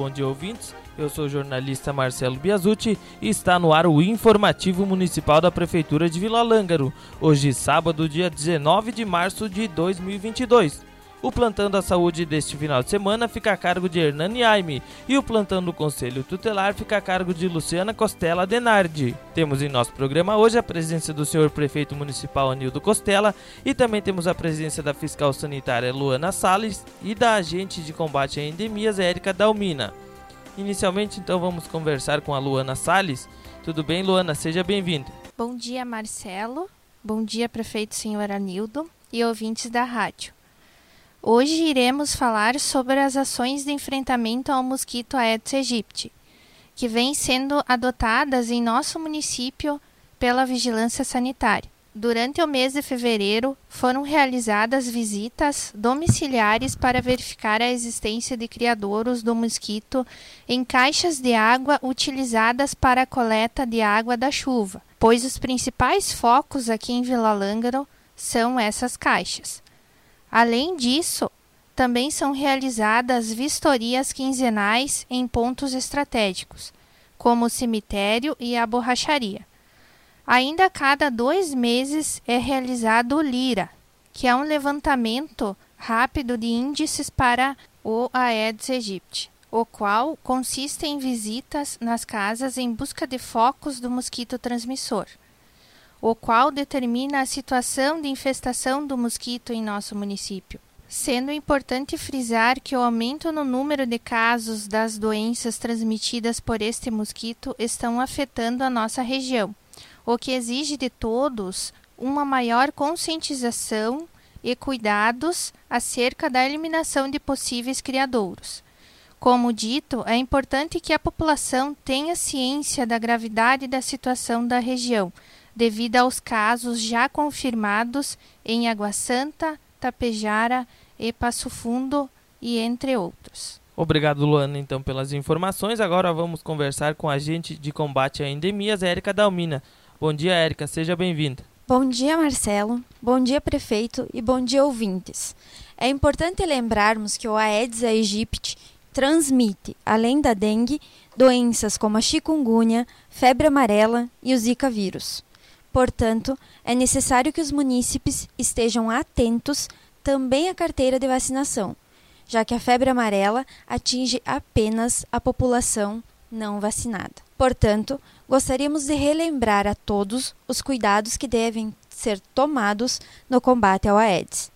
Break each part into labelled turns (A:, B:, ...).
A: Bom dia ouvintes. Eu sou o jornalista Marcelo Biasucci e está no ar o informativo municipal da Prefeitura de Vila Lângaro. Hoje, sábado, dia 19 de março de 2022. O plantão da saúde deste final de semana fica a cargo de Hernani Aime e o plantão do Conselho Tutelar fica a cargo de Luciana Costela Denardi. Temos em nosso programa hoje a presença do senhor prefeito municipal Anildo Costela e também temos a presença da fiscal sanitária Luana Salles e da agente de combate a endemias Érica Dalmina. Inicialmente, então, vamos conversar com a Luana Salles. Tudo bem, Luana? Seja bem-vinda.
B: Bom dia, Marcelo. Bom dia, prefeito senhor Anildo e ouvintes da rádio. Hoje iremos falar sobre as ações de enfrentamento ao mosquito Aedes aegypti, que vêm sendo adotadas em nosso município pela Vigilância Sanitária. Durante o mês de fevereiro, foram realizadas visitas domiciliares para verificar a existência de criadouros do mosquito em caixas de água utilizadas para a coleta de água da chuva, pois os principais focos aqui em Vila Lângaro são essas caixas. Além disso, também são realizadas vistorias quinzenais em pontos estratégicos, como o cemitério e a borracharia. Ainda a cada dois meses é realizado o LIRA, que é um levantamento rápido de índices para o Aedes aegypti, o qual consiste em visitas nas casas em busca de focos do mosquito transmissor o qual determina a situação de infestação do mosquito em nosso município. Sendo importante frisar que o aumento no número de casos das doenças transmitidas por este mosquito estão afetando a nossa região, o que exige de todos uma maior conscientização e cuidados acerca da eliminação de possíveis criadouros. Como dito, é importante que a população tenha ciência da gravidade da situação da região, devido aos casos já confirmados em Água Santa, Tapejara e Passo Fundo e entre outros.
A: Obrigado, Luana, então, pelas informações. Agora vamos conversar com a agente de combate a endemias, Érica Dalmina. Bom dia, Érica, seja bem-vinda.
C: Bom dia, Marcelo. Bom dia, prefeito, e bom dia, ouvintes. É importante lembrarmos que o Aedes aegypti transmite, além da dengue, doenças como a chikungunya, febre amarela e o Zika vírus. Portanto, é necessário que os munícipes estejam atentos também à carteira de vacinação, já que a febre amarela atinge apenas a população não vacinada. Portanto, gostaríamos de relembrar a todos os cuidados que devem ser tomados no combate ao Aedes.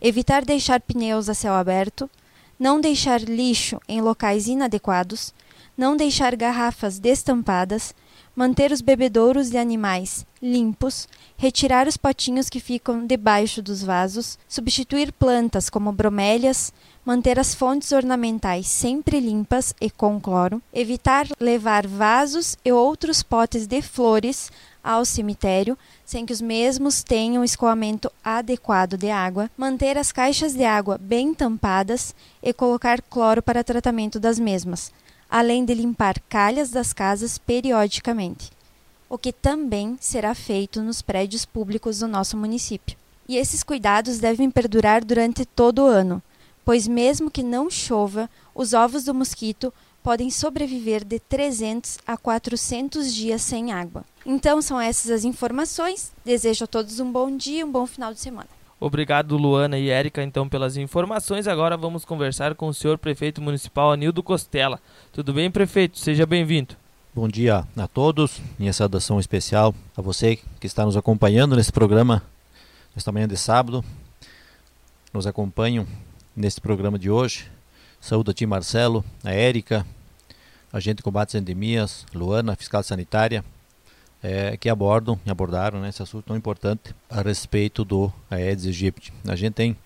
C: Evitar deixar pneus a céu aberto, não deixar lixo em locais inadequados, não deixar garrafas destampadas, manter os bebedouros de animais limpos, retirar os potinhos que ficam debaixo dos vasos, substituir plantas como bromélias, manter as fontes ornamentais sempre limpas e com cloro, evitar levar vasos e outros potes de flores ao cemitério sem que os mesmos tenham escoamento adequado de água, manter as caixas de água bem tampadas e colocar cloro para tratamento das mesmas, além de limpar calhas das casas periodicamente, o que também será feito nos prédios públicos do nosso município. E esses cuidados devem perdurar durante todo o ano, pois, mesmo que não chova, os ovos do mosquito podem sobreviver de 300 a 400 dias sem água. Então, são essas as informações. Desejo a todos um bom dia um bom final de semana.
A: Obrigado, Luana e Érica, então, pelas informações. Agora vamos conversar com o senhor prefeito municipal Anildo Costela. Tudo bem, prefeito? Seja bem-vindo.
D: Bom dia a todos. Minha saudação especial a você que está nos acompanhando nesse programa, nesta manhã de sábado. Nos acompanham neste programa de hoje. Saúde a ti, Marcelo, a Érica, agente de combate às endemias, Luana, fiscal sanitária, é, que abordam e abordaram né, esse assunto tão importante a respeito do Aedes aegypti. A gente tem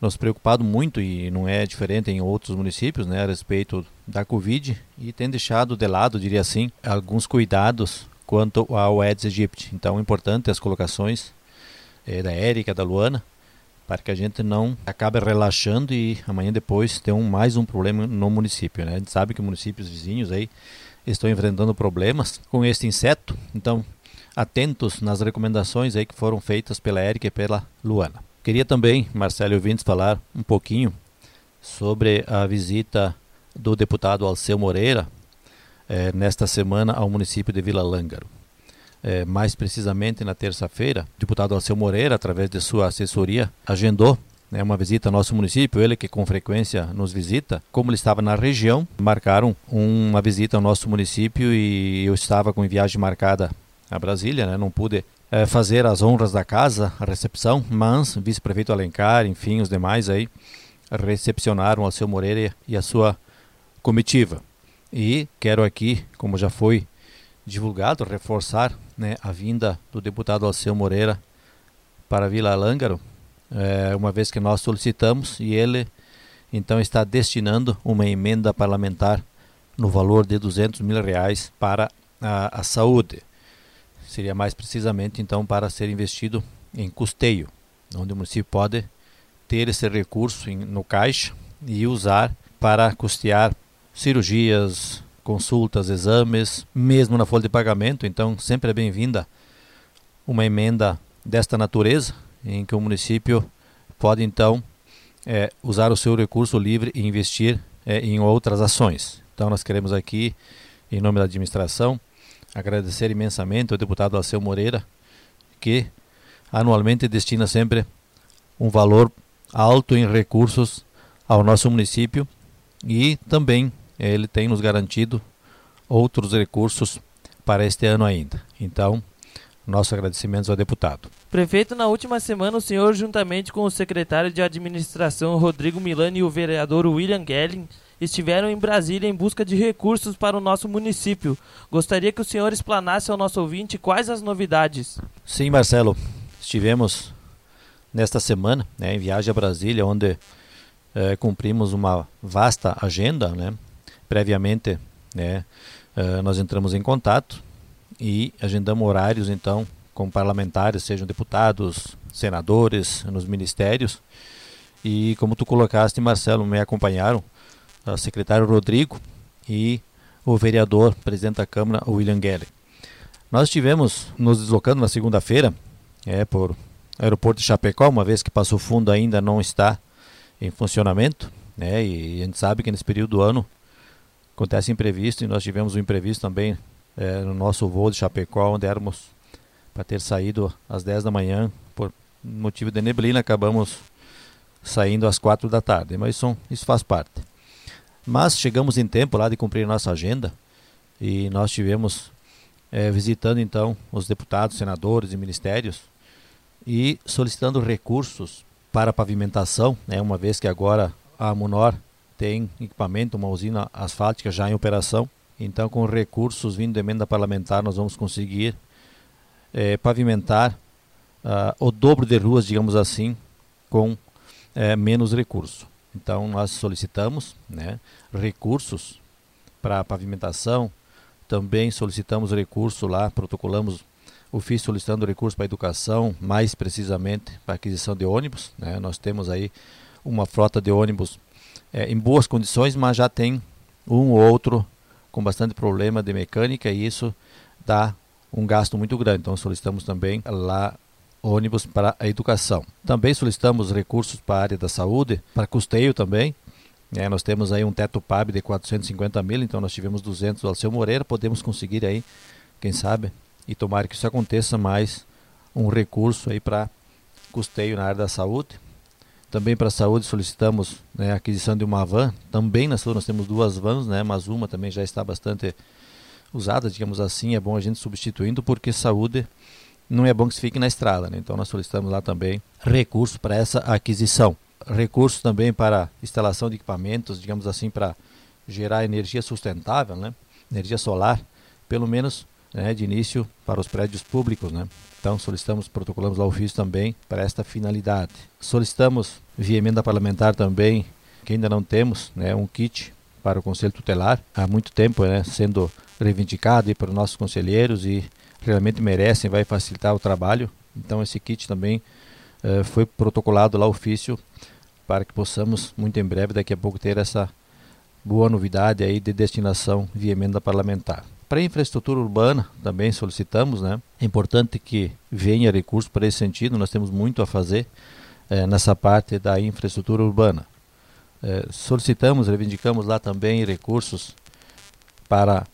D: nos preocupado muito e não é diferente em outros municípios, né, a respeito da Covid e tem deixado de lado, diria assim, alguns cuidados quanto ao Aedes aegypti. Então, é importante as colocações é, da Érica, da Luana, para que a gente não acabe relaxando e amanhã depois ter um, mais um problema no município. Né? A gente sabe que municípios vizinhos aí estão enfrentando problemas com este inseto, então atentos nas recomendações aí que foram feitas pela Érica e pela Luana. Queria também, Marcelo ouvintes, falar um pouquinho sobre a visita do deputado Alceu Moreira é, nesta semana ao município de Vila Lângaro. É, mais precisamente na terça-feira, o deputado Alceu Moreira, através de sua assessoria, agendou né, uma visita ao nosso município, ele que com frequência nos visita, como ele estava na região, marcaram uma visita ao nosso município e eu estava com viagem marcada a Brasília, né, não pude é, fazer as honras da casa, a recepção, mas vice-prefeito Alencar, enfim, os demais aí recepcionaram ao seu Moreira e a sua comitiva. E quero aqui, como já foi divulgado, reforçar né, a vinda do deputado Alceu Moreira para Vila Lângaro, é, uma vez que nós solicitamos e ele então está destinando uma emenda parlamentar no valor de 200 mil reais para a, a saúde. Seria mais precisamente então para ser investido em custeio, onde o município pode ter esse recurso em, no caixa e usar para custear cirurgias, consultas, exames, mesmo na folha de pagamento. Então, sempre é bem-vinda uma emenda desta natureza, em que o município pode então é, usar o seu recurso livre e investir é, em outras ações. Então, nós queremos aqui, em nome da administração, agradecer imensamente ao deputado Alceu Moreira, que anualmente destina sempre um valor alto em recursos ao nosso município e também ele tem nos garantido outros recursos para este ano ainda. Então, nossos agradecimentos ao deputado.
A: Prefeito, na última semana, o senhor, juntamente com o secretário de administração Rodrigo Milani e o vereador William Gelling, estiveram em Brasília em busca de recursos para o nosso município. Gostaria que o senhor explanasse ao nosso ouvinte quais as novidades.
D: Sim, Marcelo. Estivemos nesta semana né, em viagem a Brasília, onde é, cumprimos uma vasta agenda. Né? Previamente, né, é, nós entramos em contato e agendamos horários, então, com parlamentares, sejam deputados, senadores, nos ministérios. E como tu colocaste, Marcelo, me acompanharam o secretário Rodrigo e o vereador, presidente da Câmara, William Geller. Nós estivemos nos deslocando na segunda-feira, é, por aeroporto de Chapecó, uma vez que Passo Fundo ainda não está em funcionamento, né? E a gente sabe que nesse período do ano acontece imprevisto e nós tivemos um imprevisto também é, no nosso voo de Chapecó, onde éramos para ter saído às 10 da manhã, por motivo de neblina, acabamos saindo às 4 da tarde, mas isso, isso faz parte. Mas chegamos em tempo lá de cumprir nossa agenda e nós tivemos é, visitando então os deputados, senadores e ministérios e solicitando recursos para pavimentação, né, uma vez que agora a Munor tem equipamento, uma usina asfáltica já em operação. Então, com recursos vindo da emenda parlamentar, nós vamos conseguir é, pavimentar uh, o dobro de ruas, digamos assim, com é, menos recurso. Então, nós solicitamos né, recursos para pavimentação, também solicitamos recurso lá, protocolamos ofício solicitando recursos para educação, mais precisamente para aquisição de ônibus. Né? Nós temos aí uma frota de ônibus é, em boas condições, mas já tem um ou outro com bastante problema de mecânica e isso dá um gasto muito grande. Então solicitamos também lá ônibus para a educação. Também solicitamos recursos para a área da saúde, para custeio também. É, nós temos aí um teto PAB de 450 mil, então nós tivemos 200 do Alceu Moreira, podemos conseguir aí, quem sabe, e tomara que isso aconteça mais um recurso aí para custeio na área da saúde. Também para a saúde solicitamos né, a aquisição de uma van. Também na saúde nós temos duas vans, né, mas uma também já está bastante usada, digamos assim. É bom a gente substituindo porque saúde não é bom que se fique na estrada. Né? Então nós solicitamos lá também recursos para essa aquisição. Recursos também para instalação de equipamentos, digamos assim, para gerar energia sustentável, né? energia solar, pelo menos né, de início para os prédios públicos. Né? Então solicitamos, protocolamos lá o ofício também para esta finalidade. Solicitamos via emenda parlamentar também, que ainda não temos, né, um kit para o Conselho Tutelar, há muito tempo né, sendo reivindicado para os nossos conselheiros e realmente merecem, vai facilitar o trabalho. Então esse kit também uh, foi protocolado lá ofício para que possamos muito em breve, daqui a pouco, ter essa boa novidade aí de destinação via emenda parlamentar. Para a infraestrutura urbana também solicitamos, né? É importante que venha recurso para esse sentido, nós temos muito a fazer é, nessa parte da infraestrutura urbana. É, solicitamos, reivindicamos lá também recursos para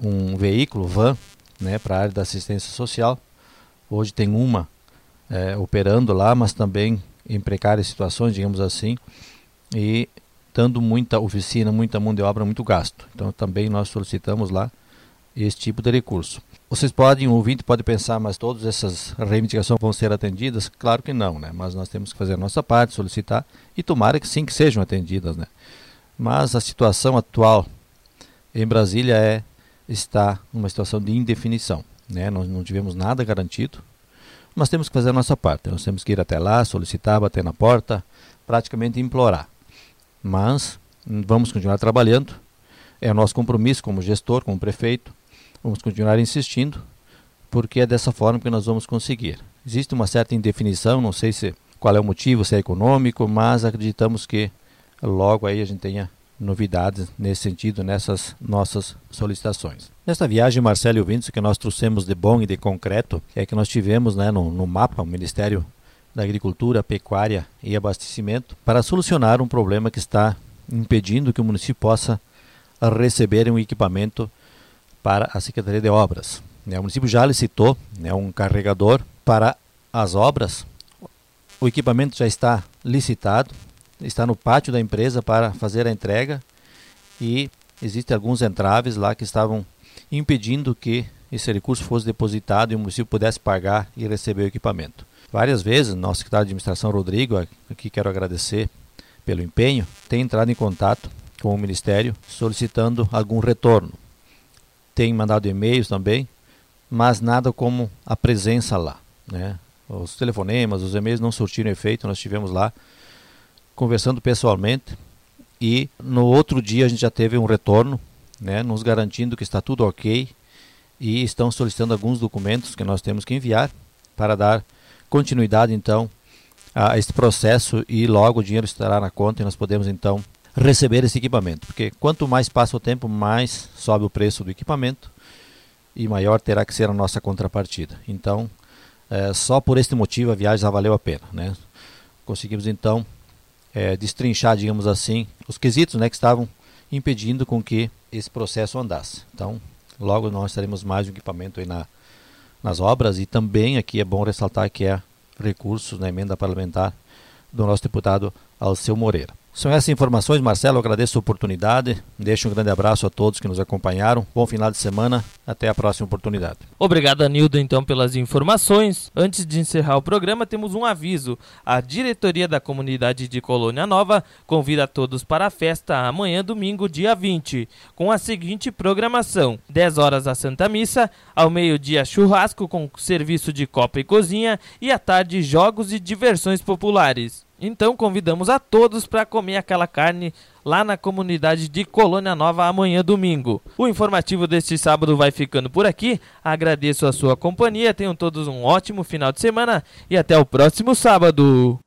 D: um veículo, van, né, para a área da assistência social. Hoje tem uma é, operando lá, mas também em precárias situações, digamos assim, e dando muita oficina, muita mão de obra, muito gasto. Então também nós solicitamos lá esse tipo de recurso. Vocês podem, o ouvinte pode pensar, mas todas essas reivindicações vão ser atendidas? Claro que não, né? Mas nós temos que fazer a nossa parte, solicitar e tomara que sim que sejam atendidas, né? Mas a situação atual em Brasília é está numa situação de indefinição, né? Nós não tivemos nada garantido, mas temos que fazer a nossa parte. Nós temos que ir até lá, solicitar, bater na porta, praticamente implorar. Mas vamos continuar trabalhando. É o nosso compromisso como gestor, como prefeito, Vamos continuar insistindo, porque é dessa forma que nós vamos conseguir. Existe uma certa indefinição, não sei se qual é o motivo, se é econômico, mas acreditamos que logo aí a gente tenha novidades nesse sentido, nessas nossas solicitações. Nesta viagem, Marcelo e ouvintes, que nós trouxemos de bom e de concreto é que nós tivemos né, no, no mapa, o Ministério da Agricultura, Pecuária e Abastecimento, para solucionar um problema que está impedindo que o município possa receber um equipamento para a Secretaria de Obras. Né, o município já licitou né, um carregador para as obras. O equipamento já está licitado, está no pátio da empresa para fazer a entrega e existem alguns entraves lá que estavam impedindo que esse recurso fosse depositado e o município pudesse pagar e receber o equipamento. Várias vezes, nosso secretário de administração Rodrigo, aqui quero agradecer pelo empenho, tem entrado em contato com o Ministério solicitando algum retorno tem mandado e-mails também, mas nada como a presença lá. Né? Os telefonemas, os e-mails não surtiram efeito, nós estivemos lá conversando pessoalmente e no outro dia a gente já teve um retorno, né, nos garantindo que está tudo ok e estão solicitando alguns documentos que nós temos que enviar para dar continuidade então a este processo e logo o dinheiro estará na conta e nós podemos então receber esse equipamento, porque quanto mais passa o tempo, mais sobe o preço do equipamento e maior terá que ser a nossa contrapartida. Então, é, só por este motivo a viagem já valeu a pena. Né? Conseguimos então é, destrinchar, digamos assim, os quesitos né, que estavam impedindo com que esse processo andasse. Então, logo nós teremos mais um equipamento aí na, nas obras e também aqui é bom ressaltar que é recursos na emenda parlamentar do nosso deputado Alceu Moreira. São essas informações, Marcelo. Agradeço a oportunidade. Deixo um grande abraço a todos que nos acompanharam. Bom final de semana. Até a próxima oportunidade.
A: Obrigado, Anildo, então, pelas informações. Antes de encerrar o programa, temos um aviso. A diretoria da comunidade de Colônia Nova convida a todos para a festa amanhã, domingo, dia 20, com a seguinte programação: 10 horas a Santa Missa, ao meio-dia churrasco com serviço de copa e cozinha e à tarde jogos e diversões populares. Então convidamos a todos para comer aquela carne lá na comunidade de Colônia Nova amanhã domingo. O informativo deste sábado vai ficando por aqui. Agradeço a sua companhia. Tenham todos um ótimo final de semana e até o próximo sábado.